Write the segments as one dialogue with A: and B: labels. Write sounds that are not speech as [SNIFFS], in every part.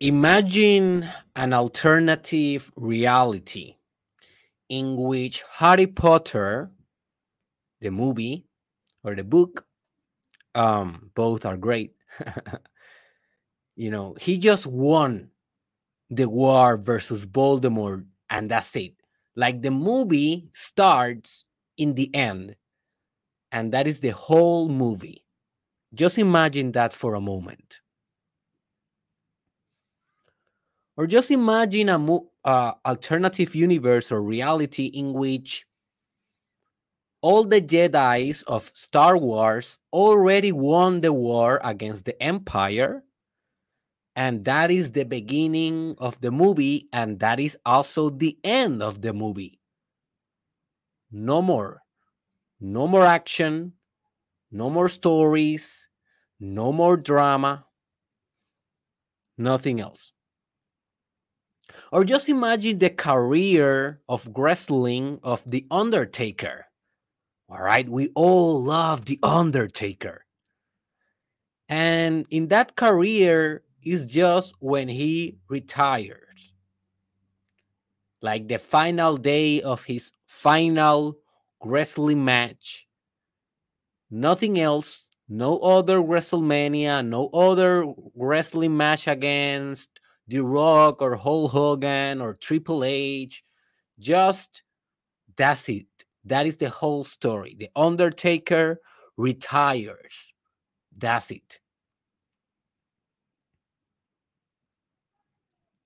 A: Imagine an alternative reality in which Harry Potter, the movie or the book, um, both are great. [LAUGHS] you know, he just won the war versus Voldemort, and that's it. Like the movie starts in the end, and that is the whole movie. Just imagine that for a moment. Or just imagine a mo- uh, alternative universe or reality in which all the Jedi's of Star Wars already won the war against the Empire. And that is the beginning of the movie, and that is also the end of the movie. No more. No more action, no more stories, no more drama, nothing else. Or just imagine the career of wrestling of The Undertaker. All right, we all love The Undertaker. And in that career is just when he retires. Like the final day of his final wrestling match. Nothing else, no other WrestleMania, no other wrestling match against The Rock or Hulk Hogan or Triple H. Just that's it. That is the whole story. The Undertaker retires. That's it.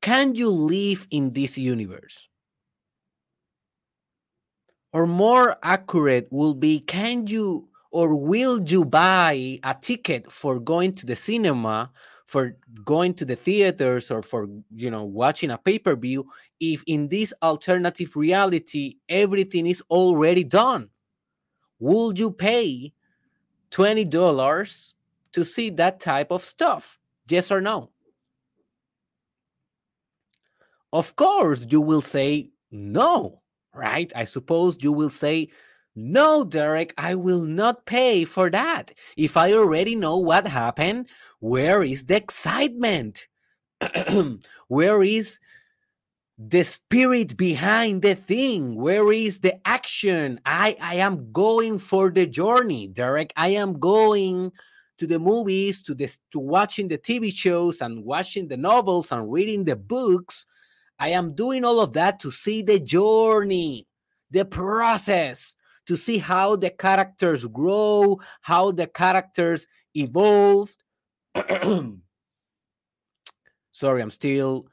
A: Can you live in this universe? Or more accurate will be can you or will you buy a ticket for going to the cinema for going to the theaters or for you know watching a pay-per-view if in this alternative reality everything is already done will you pay $20 to see that type of stuff? Yes or no? Of course you will say no right? I suppose you will say no, Derek, I will not pay for that. If I already know what happened, where is the excitement? [CLEARS THROAT] where is the spirit behind the thing? Where is the action? I, I am going for the journey, Derek. I am going to the movies, to this, to watching the TV shows and watching the novels and reading the books. I am doing all of that to see the journey, the process, to see how the characters grow, how the characters evolved. [CLEARS THROAT] Sorry, I'm still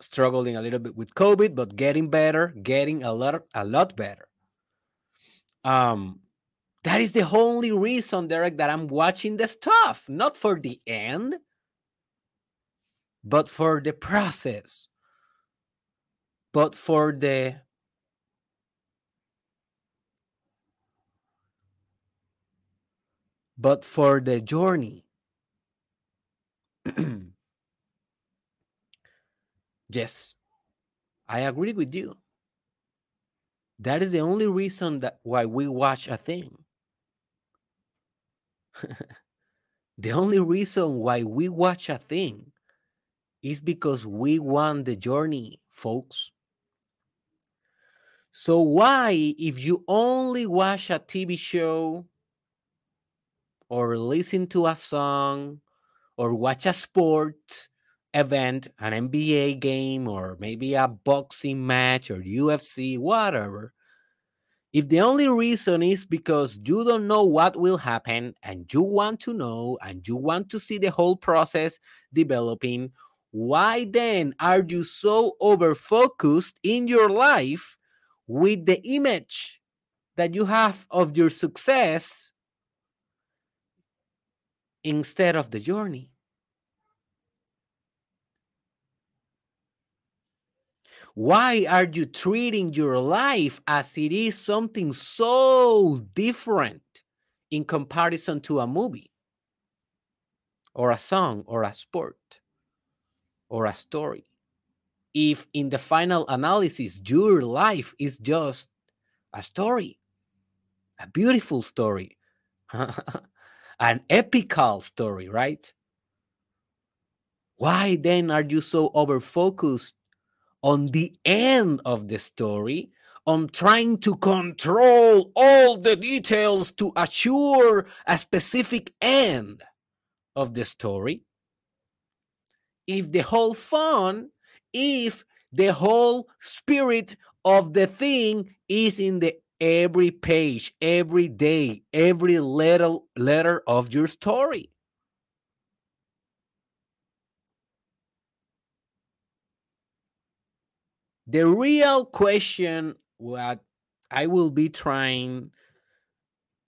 A: struggling a little bit with COVID, but getting better, getting a lot, a lot better. Um, that is the only reason, Derek, that I'm watching the stuff, not for the end, but for the process, but for the but for the journey. [CLEARS THROAT] yes, I agree with you. That is the only reason that why we watch a thing. [LAUGHS] the only reason why we watch a thing is because we want the journey, folks. So why if you only watch a TV show or listen to a song or watch a sport event, an NBA game, or maybe a boxing match or UFC, whatever. If the only reason is because you don't know what will happen and you want to know and you want to see the whole process developing, why then are you so over focused in your life with the image that you have of your success instead of the journey. Why are you treating your life as it is something so different in comparison to a movie or a song or a sport or a story? If in the final analysis, your life is just a story, a beautiful story, [LAUGHS] an epical story, right? why then are you so over focused on the end of the story on trying to control all the details to assure a specific end of the story if the whole fun if the whole spirit of the thing is in the every page every day every little letter of your story. The real question what i will be trying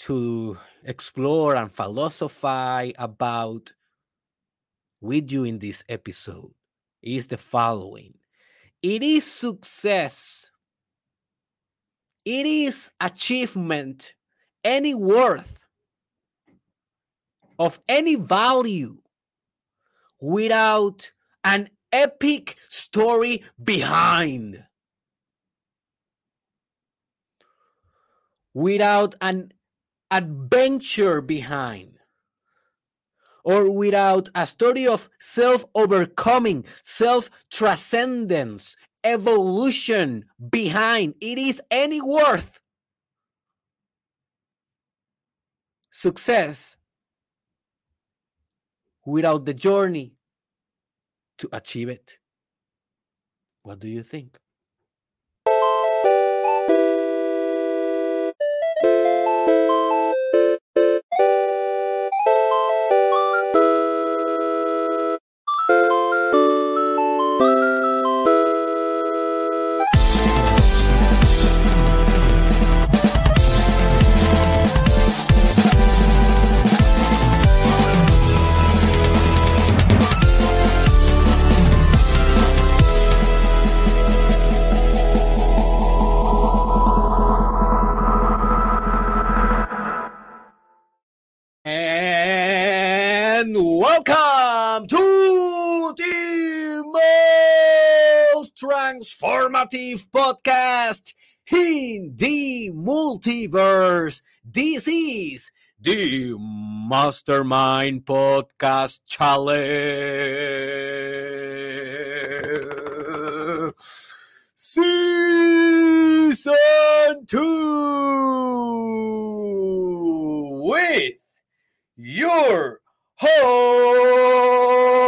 A: to explore and philosophize about with you in this episode is the following. It is success it is achievement any worth of any value without an epic story behind. Without an adventure behind. Or without a story of self overcoming, self transcendence, evolution behind it is any worth. Success without the journey to achieve it. What do you think? Transformative podcast in the multiverse. This is the Mastermind Podcast Challenge. Season 2 with your host,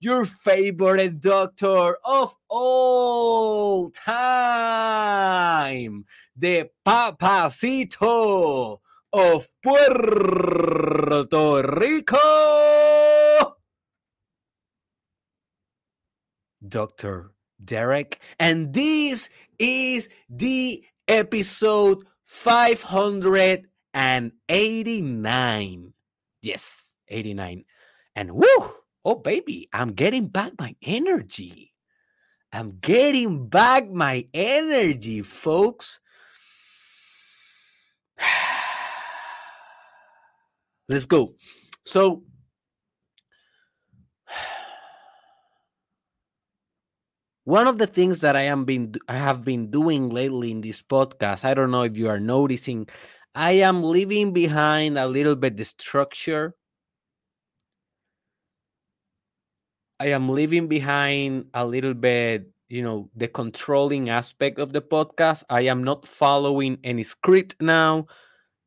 A: your favorite doctor of all time, the Papacito of Puerto Rico, Dr. Derek. And this is the episode 500 and 89. Yes, 89. And woo, oh baby, I'm getting back my energy. I'm getting back my energy, folks. [SIGHS] Let's go. So, [SIGHS] one of the things that I am been I have been doing lately in this podcast, I don't know if you are noticing, I am leaving behind a little bit the structure. I am leaving behind a little bit, you know, the controlling aspect of the podcast. I am not following any script now.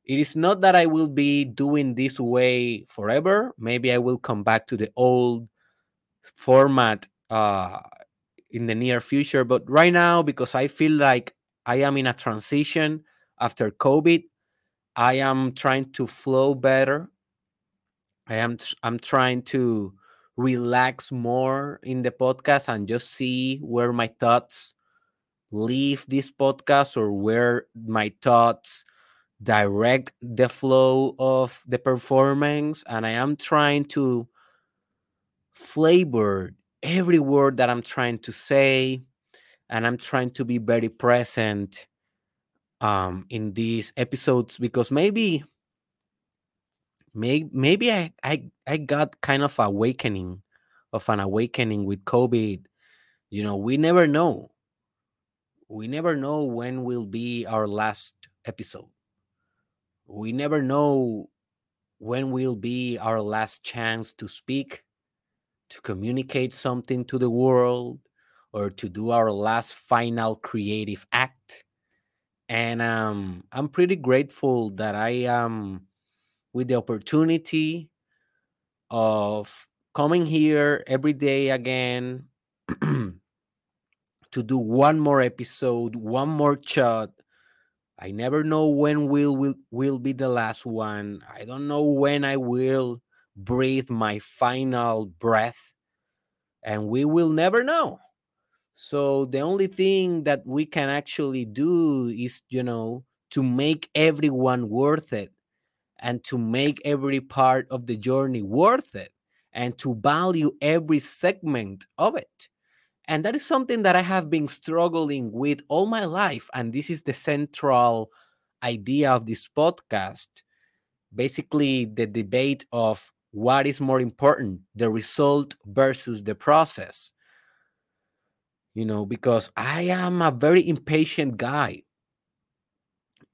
A: It is not that I will be doing this way forever. Maybe I will come back to the old format uh, in the near future. But right now, because I feel like I am in a transition after COVID, I am trying to flow better. I am I'm trying to relax more in the podcast and just see where my thoughts leave this podcast or where my thoughts direct the flow of the performance. And I am trying to flavor every word that I'm trying to say and I'm trying to be very present um in these episodes because maybe maybe maybe I, I I got kind of awakening of an awakening with COVID. You know, we never know. We never know when will be our last episode. We never know when will be our last chance to speak to communicate something to the world or to do our last final creative act. And um, I'm pretty grateful that I am with the opportunity of coming here every day again [CLEARS THROAT] to do one more episode, one more shot. I never know when will will will be the last one. I don't know when I will breathe my final breath and we will never know. So the only thing that we can actually do is, you know, to make everyone worth it and to make every part of the journey worth it and to value every segment of it. And that is something that I have been struggling with all my life. And this is the central idea of this podcast. Basically, the debate of what is more important, the result versus the process. You know, because I am a very impatient guy.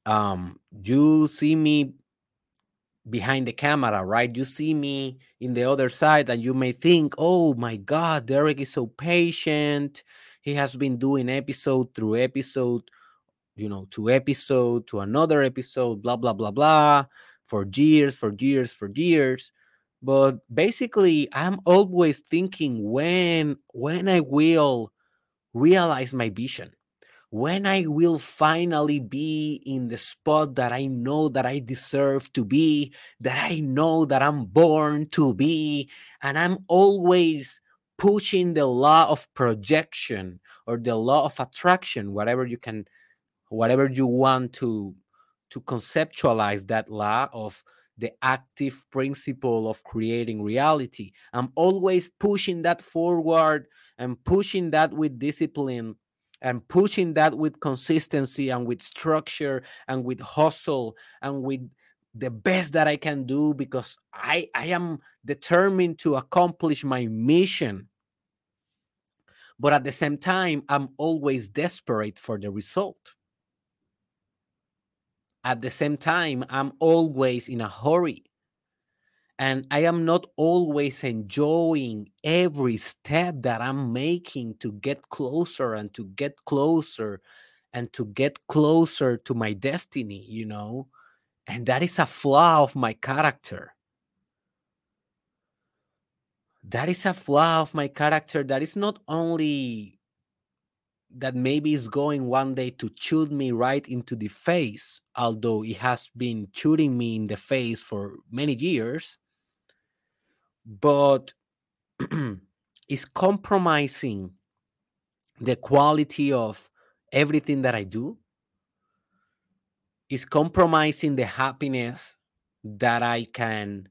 A: Um, you see me behind the camera, right? You see me in the other side, and you may think, oh my God, Derek is so patient. He has been doing episode through episode, you know, to episode to another episode, blah, blah, blah, blah, for years, for years, for years. But basically, I'm always thinking when when I will realize my vision when I will finally be in the spot that I know that I deserve to be, that I know that I'm born to be, and I'm always pushing the law of projection or the law of attraction, whatever you can, whatever you want to to conceptualize that law of the active principle of creating reality. I'm always pushing that forward and pushing that with discipline and pushing that with consistency and with structure and with hustle and with the best that I can do because I I am determined to accomplish my mission. But at the same time, I'm always desperate for the result. At the same time, I'm always in a hurry and I am not always enjoying every step that I'm making to get closer and to get closer and to get closer to my destiny, you know? And that is a flaw of my character. That is a flaw of my character that is not only that maybe is going one day to shoot me right into the face, although it has been shooting me in the face for many years but [CLEARS THROAT] is compromising the quality of everything that I do, is compromising the happiness that I can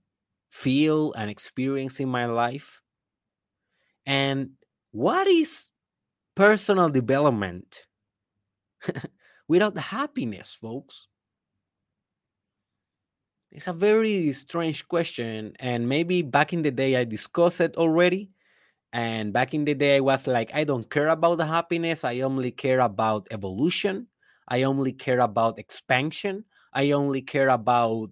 A: feel and experience in my life. And what is personal development [LAUGHS] without the happiness, folks? It's a very strange question. And maybe back in the day, I discussed it already. And back in the day, I was like, I don't care about the happiness. I only care about evolution. I only care about expansion. I only care about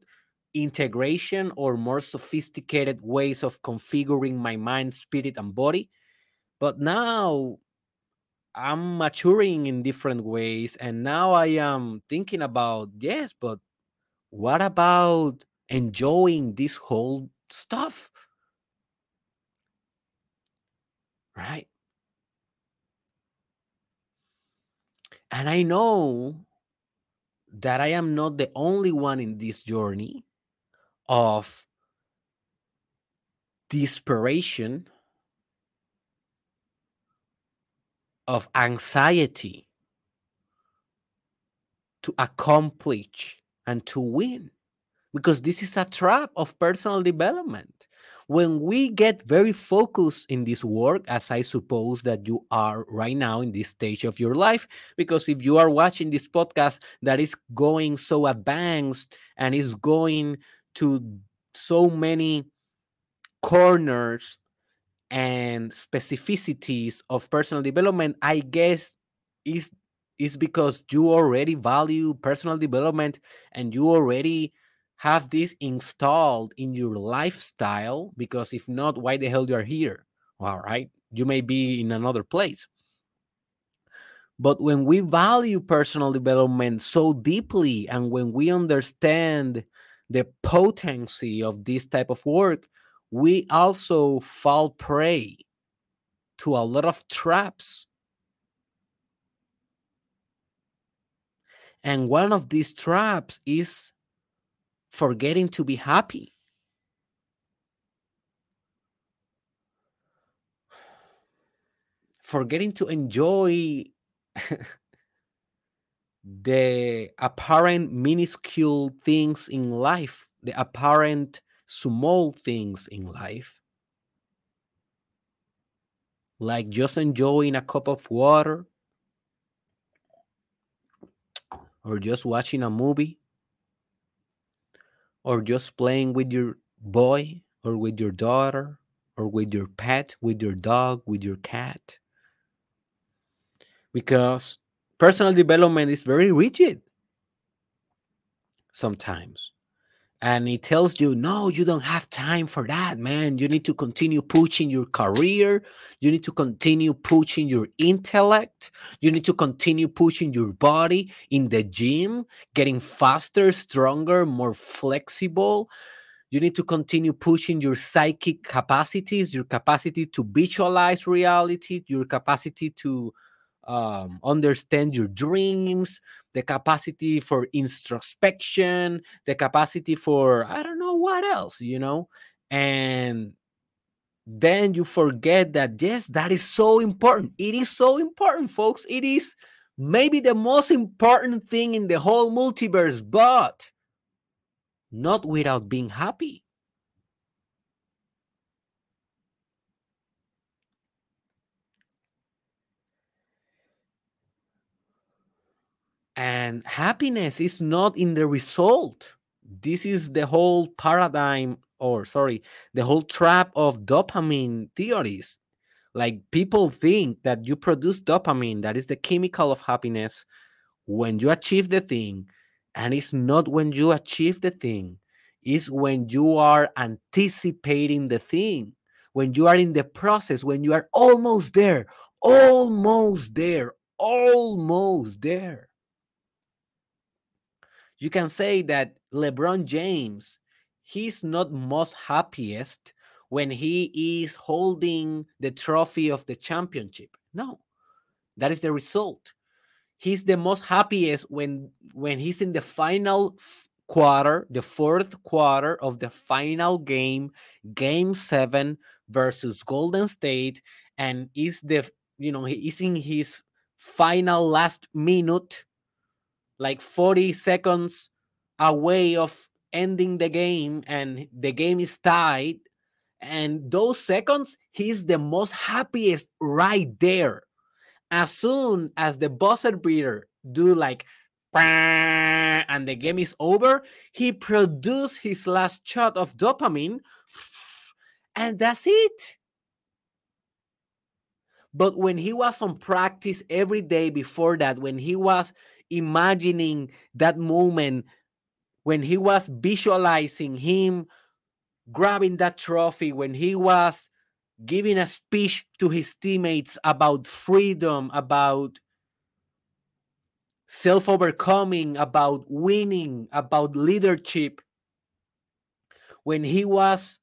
A: integration or more sophisticated ways of configuring my mind, spirit, and body. But now I'm maturing in different ways. And now I am thinking about, yes, but what about enjoying this whole stuff? Right? And I know that I am not the only one in this journey of desperation, of anxiety to accomplish and to win because this is a trap of personal development. When we get very focused in this work, as I suppose that you are right now in this stage of your life, because if you are watching this podcast that is going so advanced and is going to so many corners and specificities of personal development, I guess is is because you already value personal development and you already have this installed in your lifestyle because if not why the hell you are here All right. You may be in another place. But when we value personal development so deeply and when we understand the potency of this type of work, we also fall prey to a lot of traps. And one of these traps is forgetting to be happy. Forgetting to enjoy [LAUGHS] the apparent minuscule things in life, the apparent small things in life, like just enjoying a cup of water or just watching a movie or just playing with your boy or with your daughter or with your pet, with your dog, with your cat. Because personal development is very rigid sometimes and it tells you no you don't have time for that man. You need to continue pushing your career. You need to continue pushing your intellect. You need to continue pushing your body in the gym getting faster stronger more flexible. You need to continue pushing your psychic capacities your capacity to visualize reality your capacity to um, understand your dreams, the capacity for introspection, the capacity for I don't know what else, you know, and then you forget that yes, that is so important. It is so important, folks. It is maybe the most important thing in the whole multiverse, but not without being happy. And happiness is not in the result. This is the whole paradigm, or sorry, the whole trap of dopamine theories. Like people think that you produce dopamine, that is the chemical of happiness, when you achieve the thing. And it's not when you achieve the thing, it's when you are anticipating the thing, when you are in the process, when you are almost there, almost there, almost there you can say that LeBron James, he's not most happiest when he is holding the trophy of the championship. No, that is the result. He's the most happiest when when he's in the final quarter, the fourth quarter of the final game, game seven versus Golden State, and is the you know he is in his final last minute like 40 seconds away of ending the game and the game is tied and those seconds he's the most happiest right there. As soon as the buzzer beater do like [LAUGHS] and the game is over he produced his last shot of dopamine [SNIFFS] and that's it. But when he was on practice every day before that when he was imagining that moment when he was visualizing him grabbing that trophy, when he was giving a speech to his teammates about freedom, about self overcoming, about winning, about leadership, when he was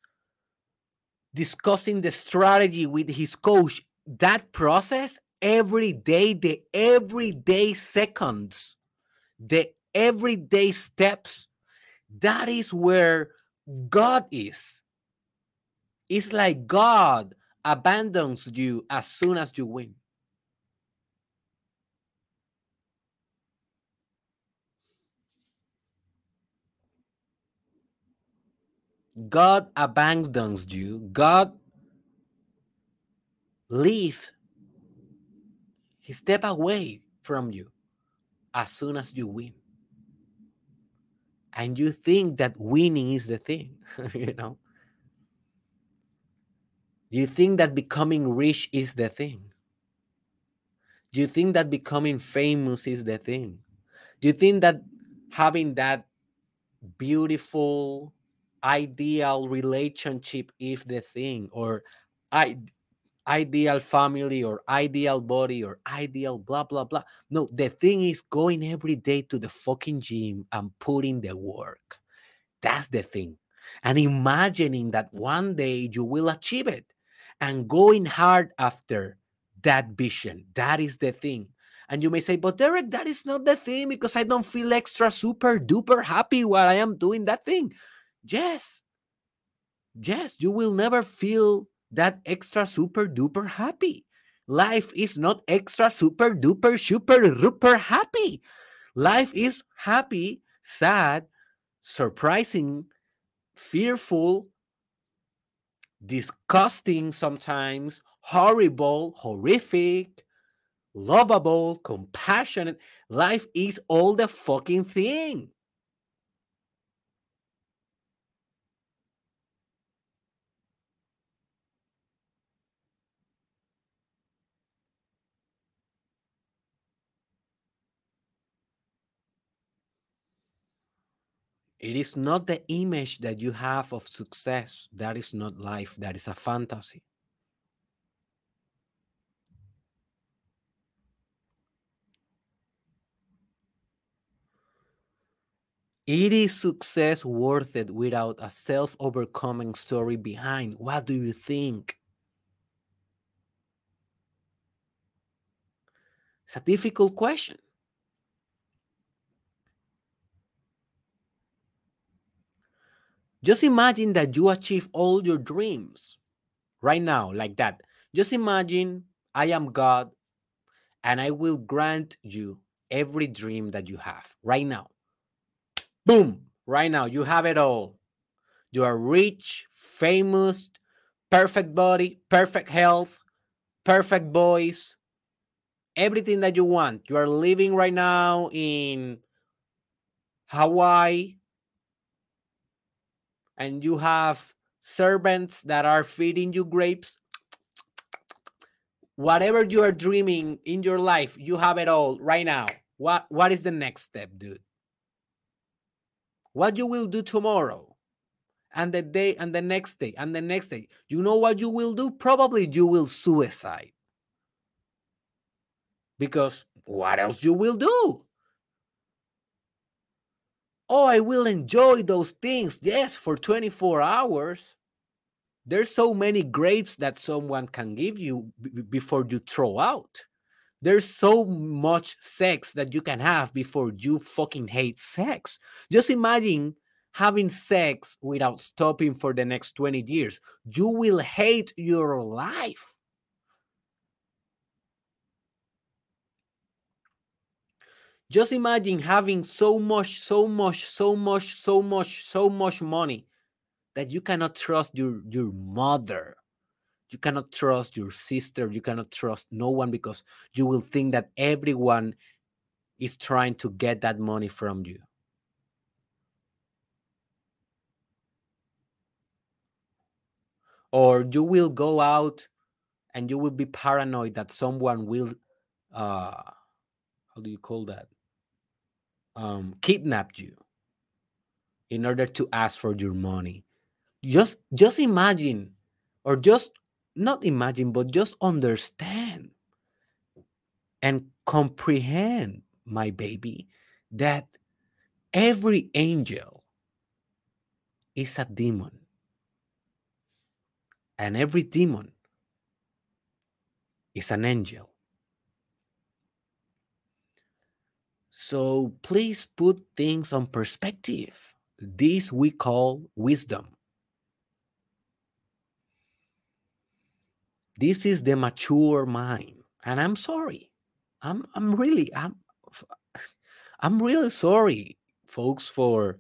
A: discussing the strategy with his coach, that process every day, the everyday seconds, the everyday steps, that is where God is. It's like God abandons you as soon as you win. God abandons you. God leaves he step away from you as soon as you win. And you think that winning is the thing, [LAUGHS] you know? You think that becoming rich is the thing. You think that becoming famous is the thing? You think that having that beautiful, ideal relationship is the thing? Or I ideal family or ideal body or ideal blah blah blah. No, the thing is going every day to the fucking gym and putting the work. That's the thing. And imagining that one day you will achieve it and going hard after that vision. That is the thing. And you may say, but Derek, that is not the thing because I don't feel extra super duper happy while I am doing that thing. Yes. Yes, you will never feel that extra super duper happy. Life is not extra super duper super duper happy. Life is happy, sad, surprising, fearful, disgusting sometimes, horrible, horrific, lovable, compassionate. Life is all the fucking thing. It is not the image that you have of success. That is not life. That is a fantasy. It is success worth it without a self overcoming story behind. What do you think? It's a difficult question. Just imagine that you achieve all your dreams right now, like that. Just imagine I am God and I will grant you every dream that you have right now. Boom, right now, you have it all. You are rich, famous, perfect body, perfect health, perfect voice, everything that you want. You are living right now in Hawaii and you have servants that are feeding you grapes. Whatever you are dreaming in your life, you have it all right now. What what is the next step, dude? What you will do tomorrow? And the day and the next day and the next day. You know what you will do? Probably you will suicide. Because what else you will do? Oh, I will enjoy those things. Yes, for 24 hours. There's so many grapes that someone can give you before you throw out. There's so much sex that you can have before you fucking hate sex. Just imagine having sex without stopping for the next 20 years. You will hate your life. Just imagine having so much, so much, so much, so much, so much money that you cannot trust your your mother. You cannot trust your sister. You cannot trust no one because you will think that everyone is trying to get that money from you. Or you will go out and you will be paranoid that someone will uh how do you call that um, kidnapped you in order to ask for your money. Just just imagine, or just not imagine, but just understand and comprehend, my baby, that every angel is a demon. And every demon is an angel. So please put things on perspective. This we call wisdom. This is the mature mind. And I'm sorry. I'm I'm really I'm I'm really sorry, folks, for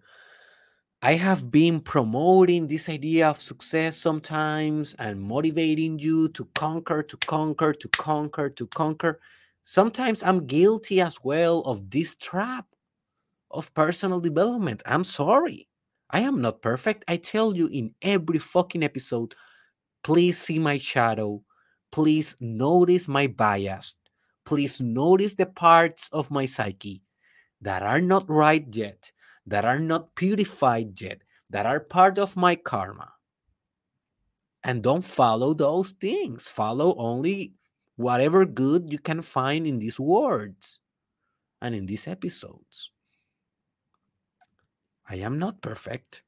A: I have been promoting this idea of success sometimes and motivating you to conquer, to conquer, to conquer, to conquer sometimes I'm guilty as well of this trap of personal development. I'm sorry. I am not perfect. I tell you in every fucking episode, please see my shadow. Please notice my bias. Please notice the parts of my psyche that are not right yet, that are not purified yet, that are part of my karma. and don't follow those things. Follow only whatever good you can find in these words and in these episodes. I am not perfect.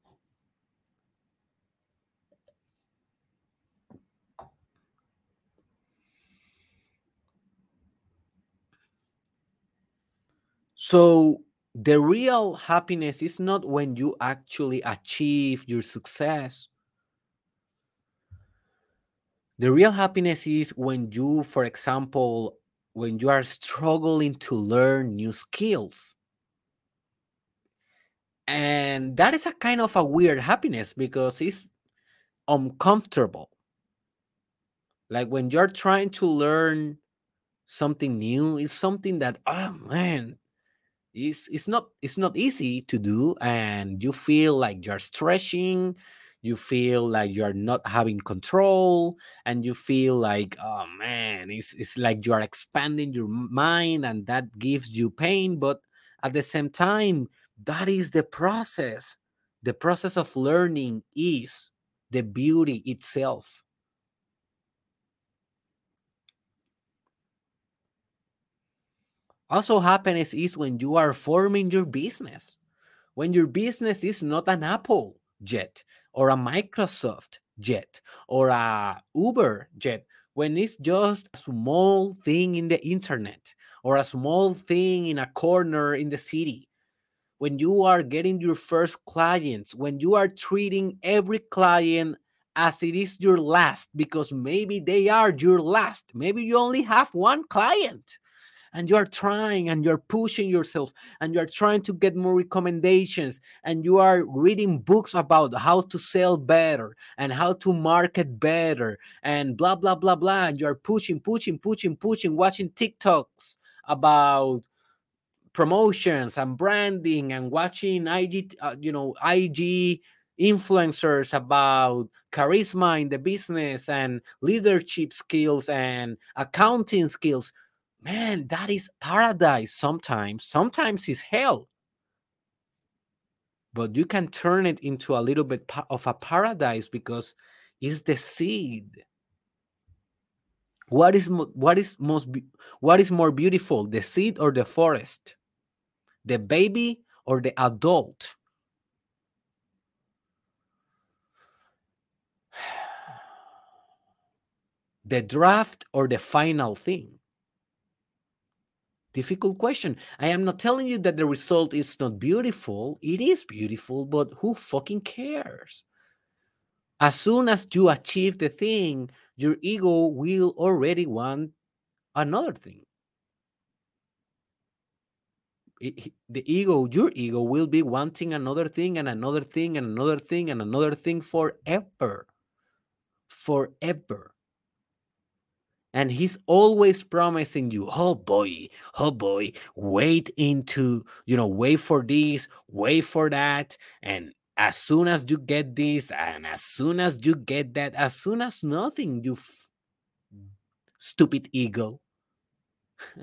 A: So, the real happiness is not when you actually achieve your success. The real happiness is when you, for example, when you are struggling to learn new skills. And that is a kind of a weird happiness because it's uncomfortable. Like when you're trying to learn something new, it's something that, oh man, it's, it's not it's not easy to do and you feel like you're stretching you feel like you're not having control and you feel like oh man it's, it's like you are expanding your mind and that gives you pain. But at the same time that is the process. The process of learning is the beauty itself. Also happiness is when you are forming your business. When your business is not an apple yet or a microsoft jet or a uber jet when it's just a small thing in the internet or a small thing in a corner in the city. When you are getting your first clients when you are treating every client as it is your last because maybe they are your last. Maybe you only have one client and you are trying and you're pushing yourself and you're trying to get more recommendations and you are reading books about how to sell better and how to market better and blah blah blah blah and you're pushing pushing pushing pushing watching tiktoks about promotions and branding and watching ig uh, you know ig influencers about charisma in the business and leadership skills and accounting skills man, that is paradise sometimes. Sometimes it's hell. But you can turn it into a little bit of a paradise because it's the seed. What is what is most what is more beautiful, the seed or the forest? The baby or the adult? [SIGHS] The draft or the final thing? Difficult question. I am not telling you that the result is not beautiful. It is beautiful, but who fucking cares? As soon as you achieve the thing, your ego will already want another thing. It, the ego, your ego, will be wanting another thing and another thing and another thing and another thing forever. Forever and he's always promising you oh boy oh boy wait into you know wait for this wait for that and as soon as you get this and as soon as you get that as soon as nothing you stupid ego. [LAUGHS]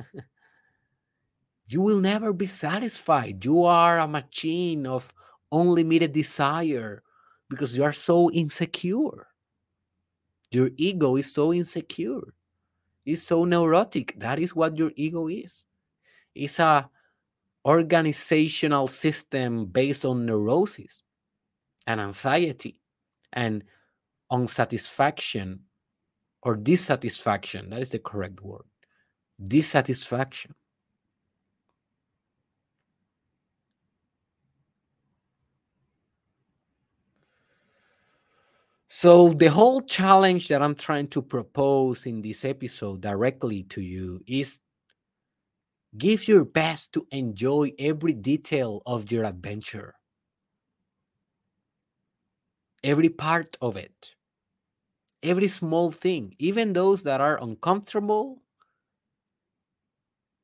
A: You will never be satisfied. You are a machine of unlimited desire because you are so insecure. Your ego is so insecure is so neurotic. That is what your ego is. It's a organizational system based on neurosis and anxiety and unsatisfaction or dissatisfaction. That is the correct word. Dissatisfaction. So, the whole challenge that I'm trying to propose in this episode directly to you is give your best to enjoy every detail of your adventure, every part of it, every small thing, even those that are uncomfortable,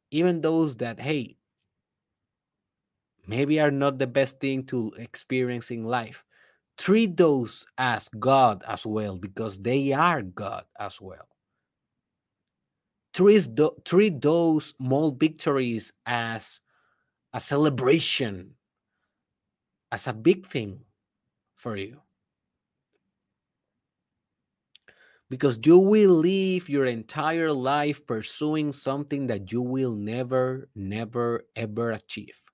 A: even those that, hey, maybe are not the best thing to experience in life treat those as God as well because they are God as well. Treat, the, treat those small victories as a celebration, as a big thing for you. because you will live your entire life pursuing something that you will never, never, ever achieve.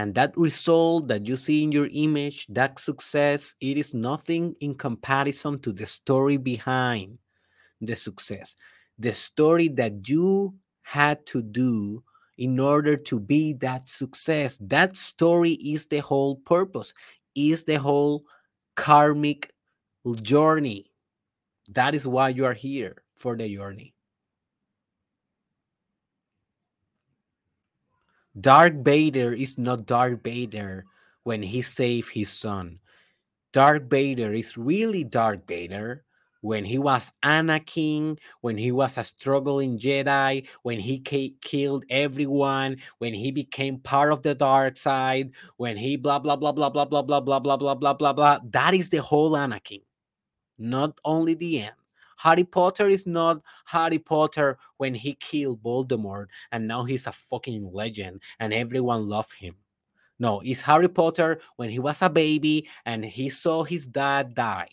A: And that result that you see in your image, that success, it is nothing in comparison to the story behind the success, the story that you had to do in order to be that success. That story is the whole purpose, is the whole karmic journey. That is why you are here for the journey. Darth Vader is not Darth Vader when he saved his son. Darth Vader is really Darth Vader when he was Anakin, when he was a struggling Jedi, when he killed everyone, when he became part of the dark side, when he blah blah blah blah blah blah blah blah blah blah blah blah blah. That is the whole Anakin, not only the end. Harry Potter is not Harry Potter when he killed Voldemort and now he's a fucking legend and everyone loved him. No, it's Harry Potter when he was a baby and he saw his dad die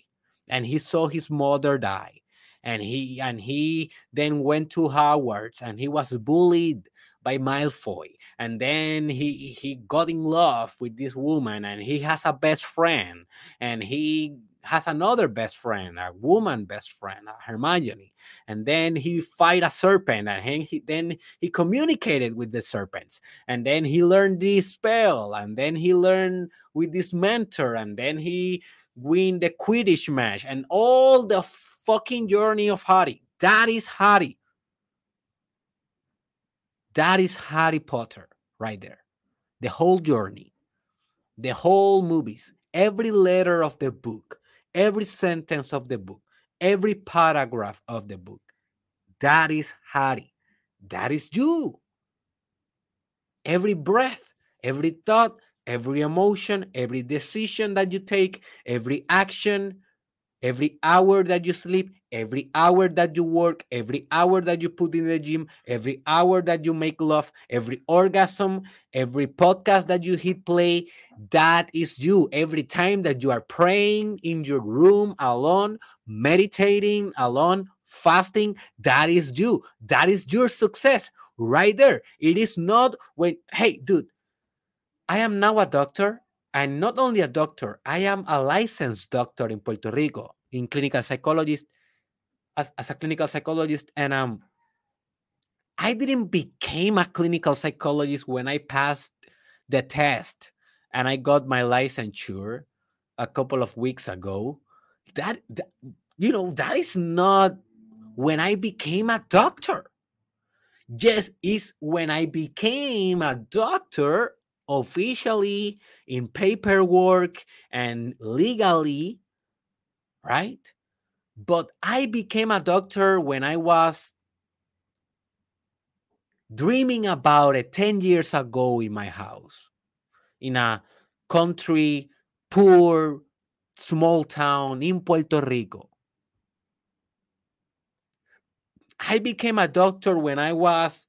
A: and he saw his mother die and he and he then went to Hogwarts and he was bullied by Malfoy and then he he got in love with this woman and he has a best friend and he has another best friend, a woman best friend, uh, Hermione, and then he fight a serpent, and he then he communicated with the serpents, and then he learned this spell, and then he learned with this mentor, and then he win the Quidditch match, and all the fucking journey of Harry. That is Harry. That is Harry Potter right there. The whole journey, the whole movies, every letter of the book, every sentence of the book, every paragraph of the book. That is Harry. That is you. Every breath, every thought, every emotion, every decision that you take, every action, every hour that you sleep, every hour that you work, every hour that you put in the gym, every hour that you make love, every orgasm, every podcast that you hit play, that is you. Every time that you are praying in your room alone, meditating alone, fasting, that is you. That is your success right there. It is not when, hey, dude, I am now a doctor. And not only a doctor, I am a licensed doctor in Puerto Rico in clinical psychologist as, as a clinical psychologist and um I didn't became a clinical psychologist when I passed the test and I got my licensure a couple of weeks ago. That, that you know, that is not when I became a doctor. Yes, is when I became a doctor officially in paperwork and legally, right? But I became a doctor when I was dreaming about it 10 years ago in my house in a country, poor, small town in Puerto Rico. I became a doctor when I was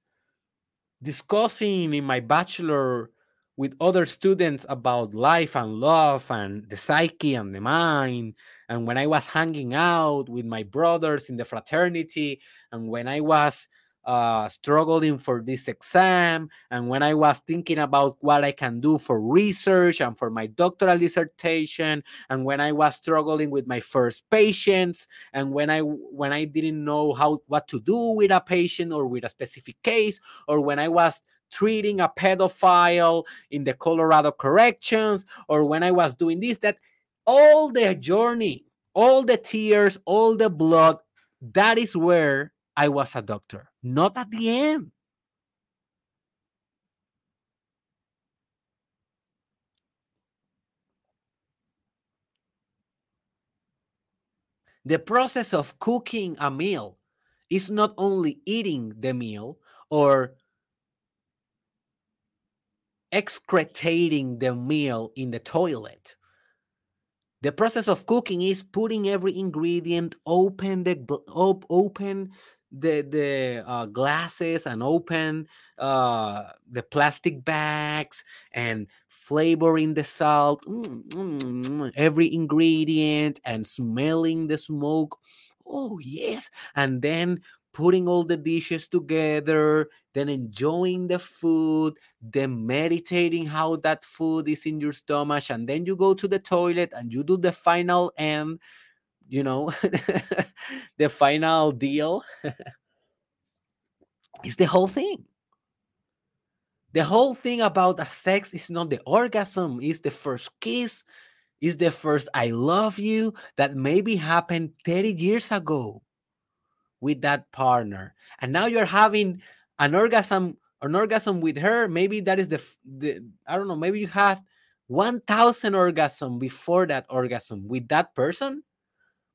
A: discussing in my bachelor with other students about life and love and the psyche and the mind. And when I was hanging out with my brothers in the fraternity, and when I was uh, struggling for this exam and when I was thinking about what I can do for research and for my doctoral dissertation and when I was struggling with my first patients and when I when I didn't know how what to do with a patient or with a specific case or when I was treating a pedophile in the Colorado corrections or when I was doing this that all the journey all the tears all the blood that is where I was a doctor, not at the end. The process of cooking a meal is not only eating the meal or excretating the meal in the toilet. the process of cooking is putting every ingredient open the op, open the the uh, glasses and open uh, the plastic bags and flavoring the salt mm, mm, mm, every ingredient and smelling the smoke oh yes and then putting all the dishes together then enjoying the food then meditating how that food is in your stomach and then you go to the toilet and you do the final end you know [LAUGHS] the final deal. [LAUGHS] Is the whole thing. The whole thing about a sex is not the orgasm it's the first kiss is the first i love you that maybe happened 30 years ago with that partner. And now you're having an orgasm an orgasm with her. Maybe that is the, the i don't know maybe you had 1000 orgasm before that orgasm with that person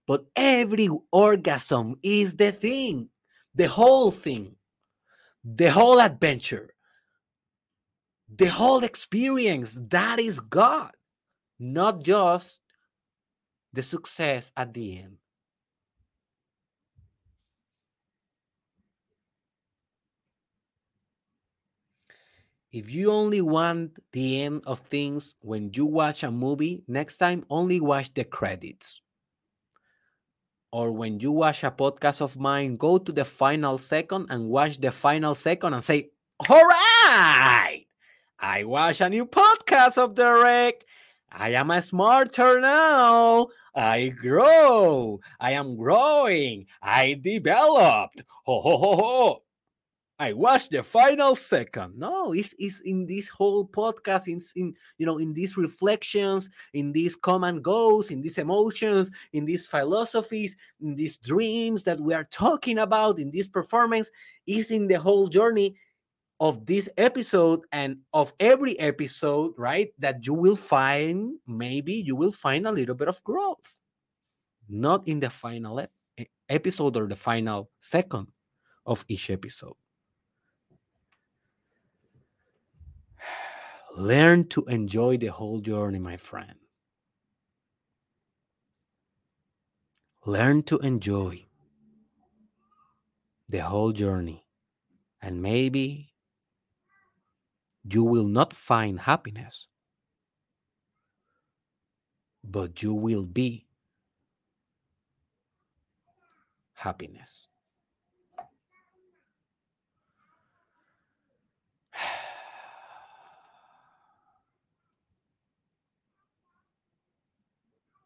A: but every orgasm is the thing the whole thing the whole adventure the whole experience that is god not just the success at the end if you only want the end of things when you watch a movie, next time only watch the credits. Or when you watch a podcast of mine, go to the final second and watch the final second and say, All right, I watch a new podcast of Derek. I am a smarter now. I grow. I am growing. I developed. Ho, ho, ho, ho. I watched the final second. No, it's, it's in this whole podcast, in, in you know, in these reflections, in these come and goes, in these emotions, in these philosophies, in these dreams that we are talking about, in this performance, is in the whole journey of this episode and of every episode, right? That you will find, maybe you will find a little bit of growth. Not in the final ep- episode or the final second of each episode. Learn to enjoy the whole journey, my friend. Learn to enjoy the whole journey. And maybe you will not find happiness, but you will be happiness.